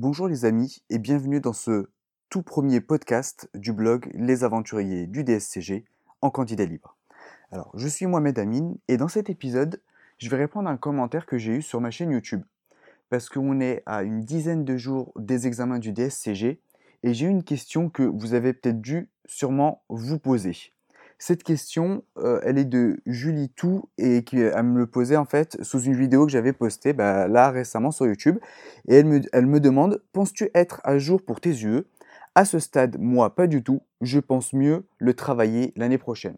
Bonjour les amis et bienvenue dans ce tout premier podcast du blog Les Aventuriers du DSCG en candidat libre. Alors, je suis Mohamed Amin et dans cet épisode, je vais répondre à un commentaire que j'ai eu sur ma chaîne YouTube. Parce qu'on est à une dizaine de jours des examens du DSCG et j'ai une question que vous avez peut-être dû sûrement vous poser. Cette question, euh, elle est de Julie Tout et qui elle me le posait en fait sous une vidéo que j'avais postée bah, là récemment sur YouTube. Et elle me, elle me demande Penses-tu être à jour pour tes yeux? À ce stade, moi, pas du tout. Je pense mieux le travailler l'année prochaine.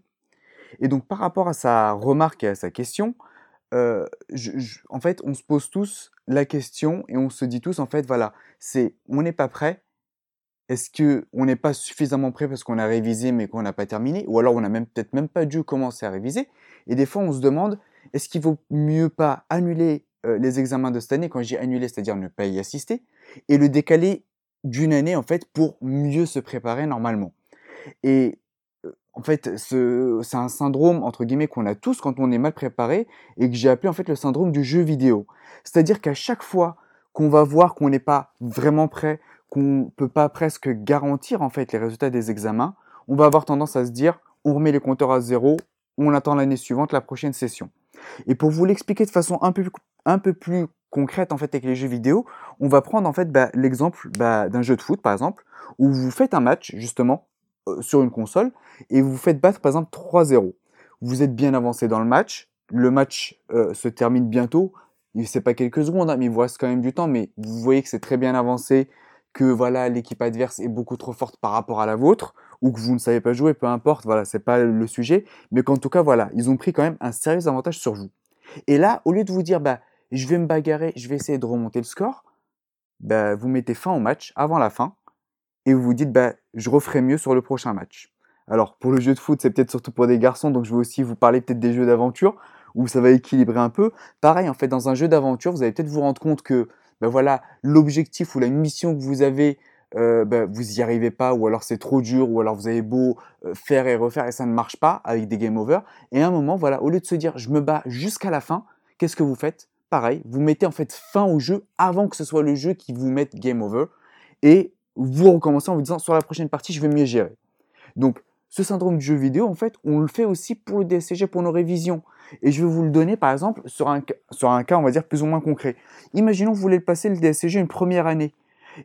Et donc, par rapport à sa remarque et à sa question, euh, en fait, on se pose tous la question et on se dit tous en fait, voilà, c'est on n'est pas prêt, est-ce qu'on n'est pas suffisamment prêt parce qu'on a révisé mais qu'on n'a pas terminé? Ou alors on n'a même peut-être même pas dû commencer à réviser Et des fois on se demande, est-ce qu'il vaut mieux pas annuler euh, les examens de cette année? Quand j'ai annulé, c'est-à-dire ne pas y assister, et le décaler d'une année en fait pour mieux se préparer normalement. Et euh, en fait, c'est un syndrome entre guillemets qu'on a tous quand on est mal préparé et que j'ai appelé en fait le syndrome du jeu vidéo. C'est-à-dire qu'à chaque fois qu'on va voir qu'on n'est pas vraiment prêt, qu'on peut pas presque garantir en fait les résultats des examens, on va avoir tendance à se dire on remet les compteurs à zéro, on attend l'année suivante la prochaine session. Et pour vous l'expliquer de façon un peu, un peu plus concrète en fait avec les jeux vidéo, on va prendre en fait bah, l'exemple bah, d'un jeu de foot par exemple où vous faites un match justement euh, sur une console et vous faites battre par exemple 3-0. Vous êtes bien avancé dans le match, le match euh, se termine bientôt, il c'est pas quelques secondes, hein, mais il vous reste quand même du temps, mais vous voyez que c'est très bien avancé, que voilà l'équipe adverse est beaucoup trop forte par rapport à la vôtre ou que vous ne savez pas jouer, peu importe, voilà, c'est pas le sujet, mais qu'en tout cas voilà, ils ont pris quand même un sérieux avantage sur vous. Et là, au lieu de vous dire bah je vais me bagarrer, je vais essayer de remonter le score, bah vous mettez fin au match avant la fin et vous vous dites bah je referai mieux sur le prochain match. Alors pour le jeu de foot, c'est peut-être surtout pour des garçons, donc je vais aussi vous parler peut-être des jeux d'aventure où ça va équilibrer un peu. Pareil, en fait, dans un jeu d'aventure, vous allez peut-être vous rendre compte que ben voilà, l'objectif ou la mission que vous avez, euh, ben vous n'y arrivez pas, ou alors c'est trop dur, ou alors vous avez beau euh, faire et refaire et ça ne marche pas avec des game over. Et à un moment, voilà, au lieu de se dire je me bats jusqu'à la fin, qu'est-ce que vous faites? Pareil, vous mettez en fait fin au jeu avant que ce soit le jeu qui vous mette game over, et vous recommencez en vous disant sur la prochaine partie je vais mieux gérer. Donc ce syndrome du jeu vidéo, en fait, on le fait aussi pour le DSCG, pour nos révisions. Et je vais vous le donner, par exemple, sur un, sur cas, on va dire, plus ou moins concret. Imaginons que vous voulez le passer, le DSCG, une première année.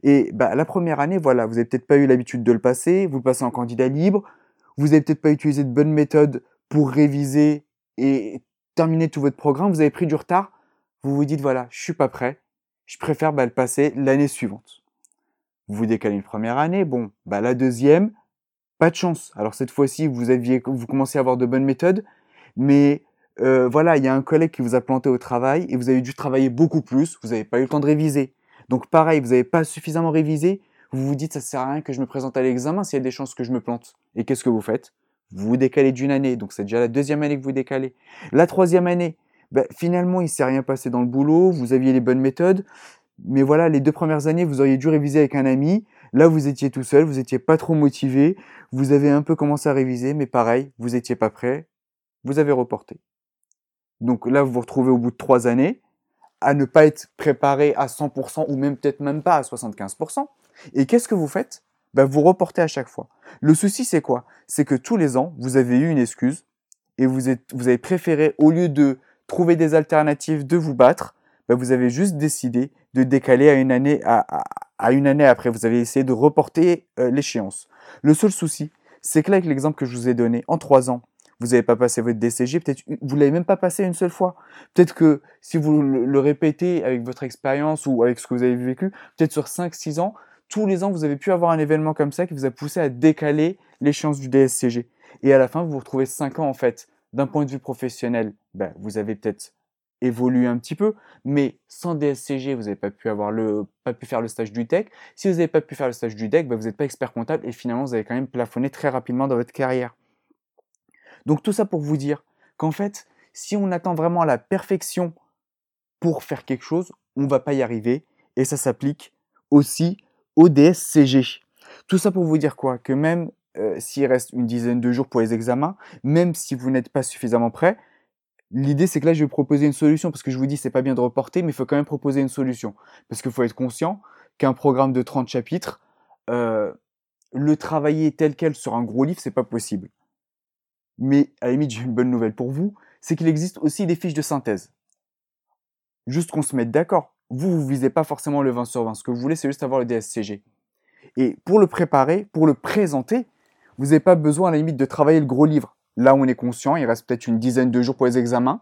Et bah, la première année, voilà, vous n'avez peut-être pas eu l'habitude de le passer, vous le passez en candidat libre, vous n'avez peut-être pas utilisé de bonnes méthodes pour réviser et terminer tout votre programme, vous avez pris du retard, vous vous dites, voilà, je suis pas prêt, je préfère bah, le passer l'année suivante. Vous vous décalez une première année, bon, bah, la deuxième, pas de chance. Alors cette fois-ci, vous aviez, vous commencez à avoir de bonnes méthodes, mais euh, voilà, il y a un collègue qui vous a planté au travail et vous avez dû travailler beaucoup plus. Vous n'avez pas eu le temps de réviser. Donc pareil, vous n'avez pas suffisamment révisé. Vous vous dites, ça sert à rien que je me présente à l'examen s'il y a des chances que je me plante. Et qu'est-ce que vous faites? Vous vous décalez d'une année. Donc c'est déjà la deuxième année que vous décalez. La troisième année, ben, finalement, il s'est rien passé dans le boulot. Vous aviez les bonnes méthodes. Mais voilà, les deux premières années, vous auriez dû réviser avec un ami. Là, vous étiez tout seul, vous n'étiez pas trop motivé, vous avez un peu commencé à réviser, mais pareil, vous n'étiez pas prêt, vous avez reporté. Donc là, vous vous retrouvez au bout de trois années à ne pas être préparé à 100% ou même peut-être même pas à 75%. Et qu'est-ce que vous faites? Ben, Vous reportez à chaque fois. Le souci, c'est quoi? C'est que tous les ans, vous avez eu une excuse et vous, avez préféré, au lieu de trouver des alternatives, de vous battre, ben, vous avez juste décidé de décaler à une année, à une année après. Vous avez essayé de reporter euh, l'échéance. Le seul souci, c'est que là, avec l'exemple que je vous ai donné, en trois ans, vous n'avez pas passé votre DCG, peut-être vous l'avez même pas passé une seule fois. Peut-être que si vous le, répétez avec votre expérience ou avec ce que vous avez vécu, peut-être sur 5-6 ans, tous les ans, vous avez pu avoir un événement comme ça qui vous a poussé à décaler l'échéance du DSCG. Et à la fin, vous vous retrouvez 5 ans en fait. D'un point de vue professionnel, ben, vous avez peut-être évolué un petit peu, mais sans DSCG, vous n'avez pas pu avoir le, pas pu faire le stage du tech. Si vous n'avez pas pu faire le stage du deck, bah, vous n'êtes pas expert comptable et finalement vous avez quand même plafonné très rapidement dans votre carrière. Donc tout ça pour vous dire qu'en fait, si on attend vraiment la perfection pour faire quelque chose, on va pas y arriver et ça s'applique aussi au DSCG. Tout ça pour vous dire quoi? Que même euh, s'il reste une dizaine de jours pour les examens, même si vous n'êtes pas suffisamment prêt, L'idée, c'est que là, je vais proposer une solution parce que je vous dis, c'est pas bien de reporter, mais il faut quand même proposer une solution. Parce qu'il faut être conscient qu'un programme de 30 chapitres, euh, le travailler tel quel sur un gros livre, c'est pas possible. Mais à la limite, j'ai une bonne nouvelle pour vous, c'est qu'il existe aussi des fiches de synthèse. Juste qu'on se mette d'accord. Vous, vous visez pas forcément le 20 sur 20. Ce que vous voulez, c'est juste avoir le DSCG. Et pour le préparer, pour le présenter, vous n'avez pas besoin à la limite de travailler le gros livre. Là on est conscient, il reste peut-être une dizaine de jours pour les examens.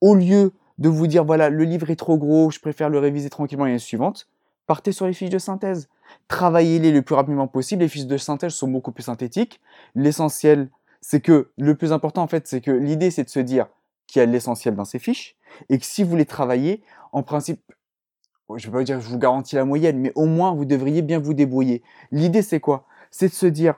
Au lieu de vous dire, voilà, le livre est trop gros, je préfère le réviser tranquillement l'année suivante, partez sur les fiches de synthèse. Travaillez-les le plus rapidement possible. Les fiches de synthèse sont beaucoup plus synthétiques. L'essentiel, c'est que le plus important, en fait, c'est que l'idée, c'est de se dire qu'il y a l'essentiel dans ces fiches et que si vous les travaillez, en principe, je ne vais pas dire que je vous garantis la moyenne, mais au moins vous devriez bien vous débrouiller. L'idée c'est quoi? C'est de se dire,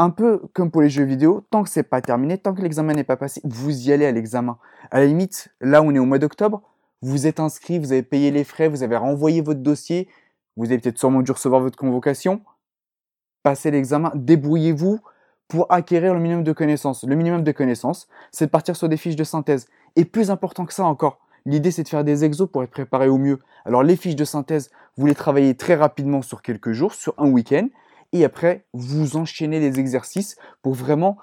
un peu comme pour les jeux vidéo, tant que c'est pas terminé, tant que l'examen n'est pas passé, vous y allez à l'examen. À la limite, là on est au mois d'octobre, vous êtes inscrit, vous avez payé les frais, vous avez renvoyé votre dossier, vous avez peut-être sûrement dû recevoir votre convocation. Passez l'examen, débrouillez-vous pour acquérir le minimum de connaissances. Le minimum de connaissances, c'est de partir sur des fiches de synthèse. Et plus important que ça encore, L'idée, c'est de faire des exos pour être préparé au mieux. Alors, les fiches de synthèse, vous les travaillez très rapidement sur quelques jours, sur un week-end, et après, vous enchaînez les exercices pour vraiment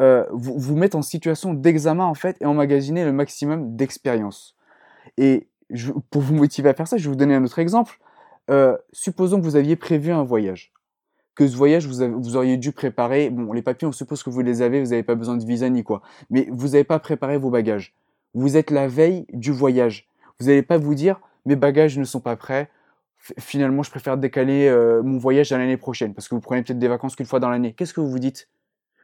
euh, vous, mettre en situation d'examen, en fait, et emmagasiner le maximum d'expérience. Et pour vous motiver à faire ça, je vais vous donner un autre exemple. Euh, supposons que vous aviez prévu un voyage. Que ce voyage, vous, vous, auriez dû préparer. Bon, les papiers, on suppose que vous les avez, vous n'avez pas besoin de visa ni quoi. Mais vous n'avez pas préparé vos bagages vous êtes la veille du voyage. Vous n'allez pas vous dire mes bagages ne sont pas prêts. Finalement, je préfère décaler euh, mon voyage à l'année prochaine parce que vous prenez peut-être des vacances qu'une fois dans l'année. Qu'est-ce que vous vous dites?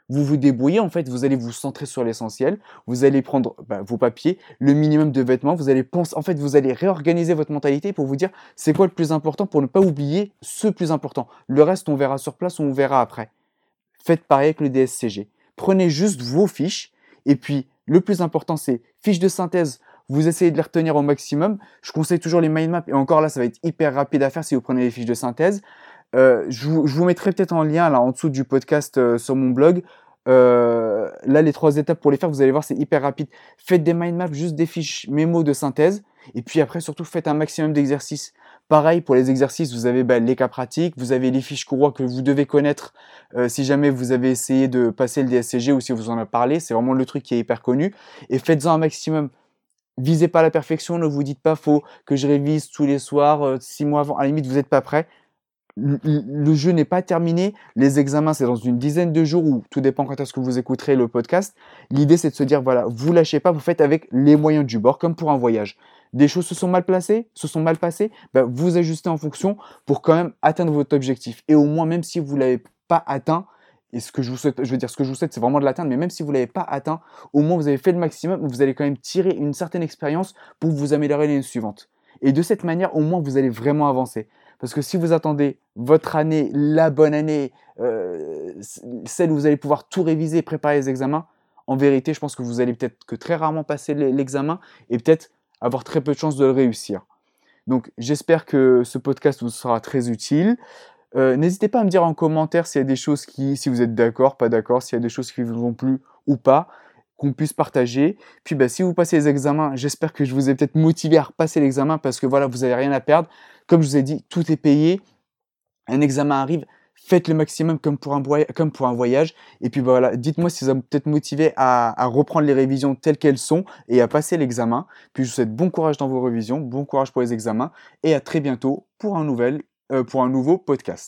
Vous vous débrouillez en fait. Vous allez vous centrer sur l'essentiel. Vous allez prendre bah, vos papiers, le minimum de vêtements. Vous allez penser, en fait, vous allez réorganiser votre mentalité pour vous dire c'est quoi le plus important pour ne pas oublier ce plus important. Le reste, on verra sur place on verra après. Faites pareil avec le DSCG. Prenez juste vos fiches et puis le plus important, c'est fiche de synthèse. Vous essayez de les retenir au maximum. Je conseille toujours les mind maps. Et encore là, ça va être hyper rapide à faire si vous prenez les fiches de synthèse. Euh, je, vous, mettrai peut-être en lien là en dessous du podcast euh, sur mon blog. Euh, là, les trois étapes pour les faire, vous allez voir, c'est hyper rapide. Faites des mind maps, juste des fiches mémo de synthèse. Et puis après, surtout, faites un maximum d'exercices. Pareil, pour les exercices, vous avez bah, les cas pratiques, vous avez les fiches courroies que vous devez connaître euh, si jamais vous avez essayé de passer le DSCG ou si vous en avez parlé. C'est vraiment le truc qui est hyper connu. Et faites-en un maximum. Visez pas la perfection, ne vous dites pas faut que je révise tous les soirs, euh, six mois avant. À la limite, vous n'êtes pas prêt. Le, jeu n'est pas terminé. Les examens, c'est dans une dizaine de jours ou tout dépend quand est-ce que vous écouterez le podcast. L'idée, c'est de se dire, voilà, vous lâchez pas, vous faites avec les moyens du bord, comme pour un voyage des choses se sont mal placées, se sont mal passées, bah, vous ajustez en fonction pour quand même atteindre votre objectif. Et au moins, même si vous l'avez pas atteint, et ce que je vous souhaite, veux dire, ce que je vous souhaite, c'est vraiment de l'atteindre, mais même si vous ne l'avez pas atteint, au moins vous avez fait le maximum, vous allez quand même tirer une certaine expérience pour vous améliorer l'année suivante. Et de cette manière, au moins, vous allez vraiment avancer. Parce que si vous attendez votre année, la bonne année, euh, celle où vous allez pouvoir tout réviser, préparer les examens, en vérité, je pense que vous allez peut-être que très rarement passer l'examen et peut-être avoir très peu de chances de le réussir. Donc j'espère que ce podcast vous sera très utile. Euh, n'hésitez pas à me dire en commentaire s'il y a des choses qui, si vous êtes d'accord, pas d'accord, s'il y a des choses qui vous ont plu ou pas, qu'on puisse partager. Puis bah, si vous passez les examens, j'espère que je vous ai peut-être motivé à repasser l'examen parce que voilà, vous n'avez rien à perdre. Comme je vous ai dit, tout est payé. Un examen arrive, faites le maximum comme pour un, voyage. Et puis voilà, dites-moi si ça vous peut-être motivé à, reprendre les révisions telles qu'elles sont et à passer l'examen. Puis je vous souhaite bon courage dans vos révisions, bon courage pour les examens et à très bientôt pour un, nouvel, pour un nouveau podcast.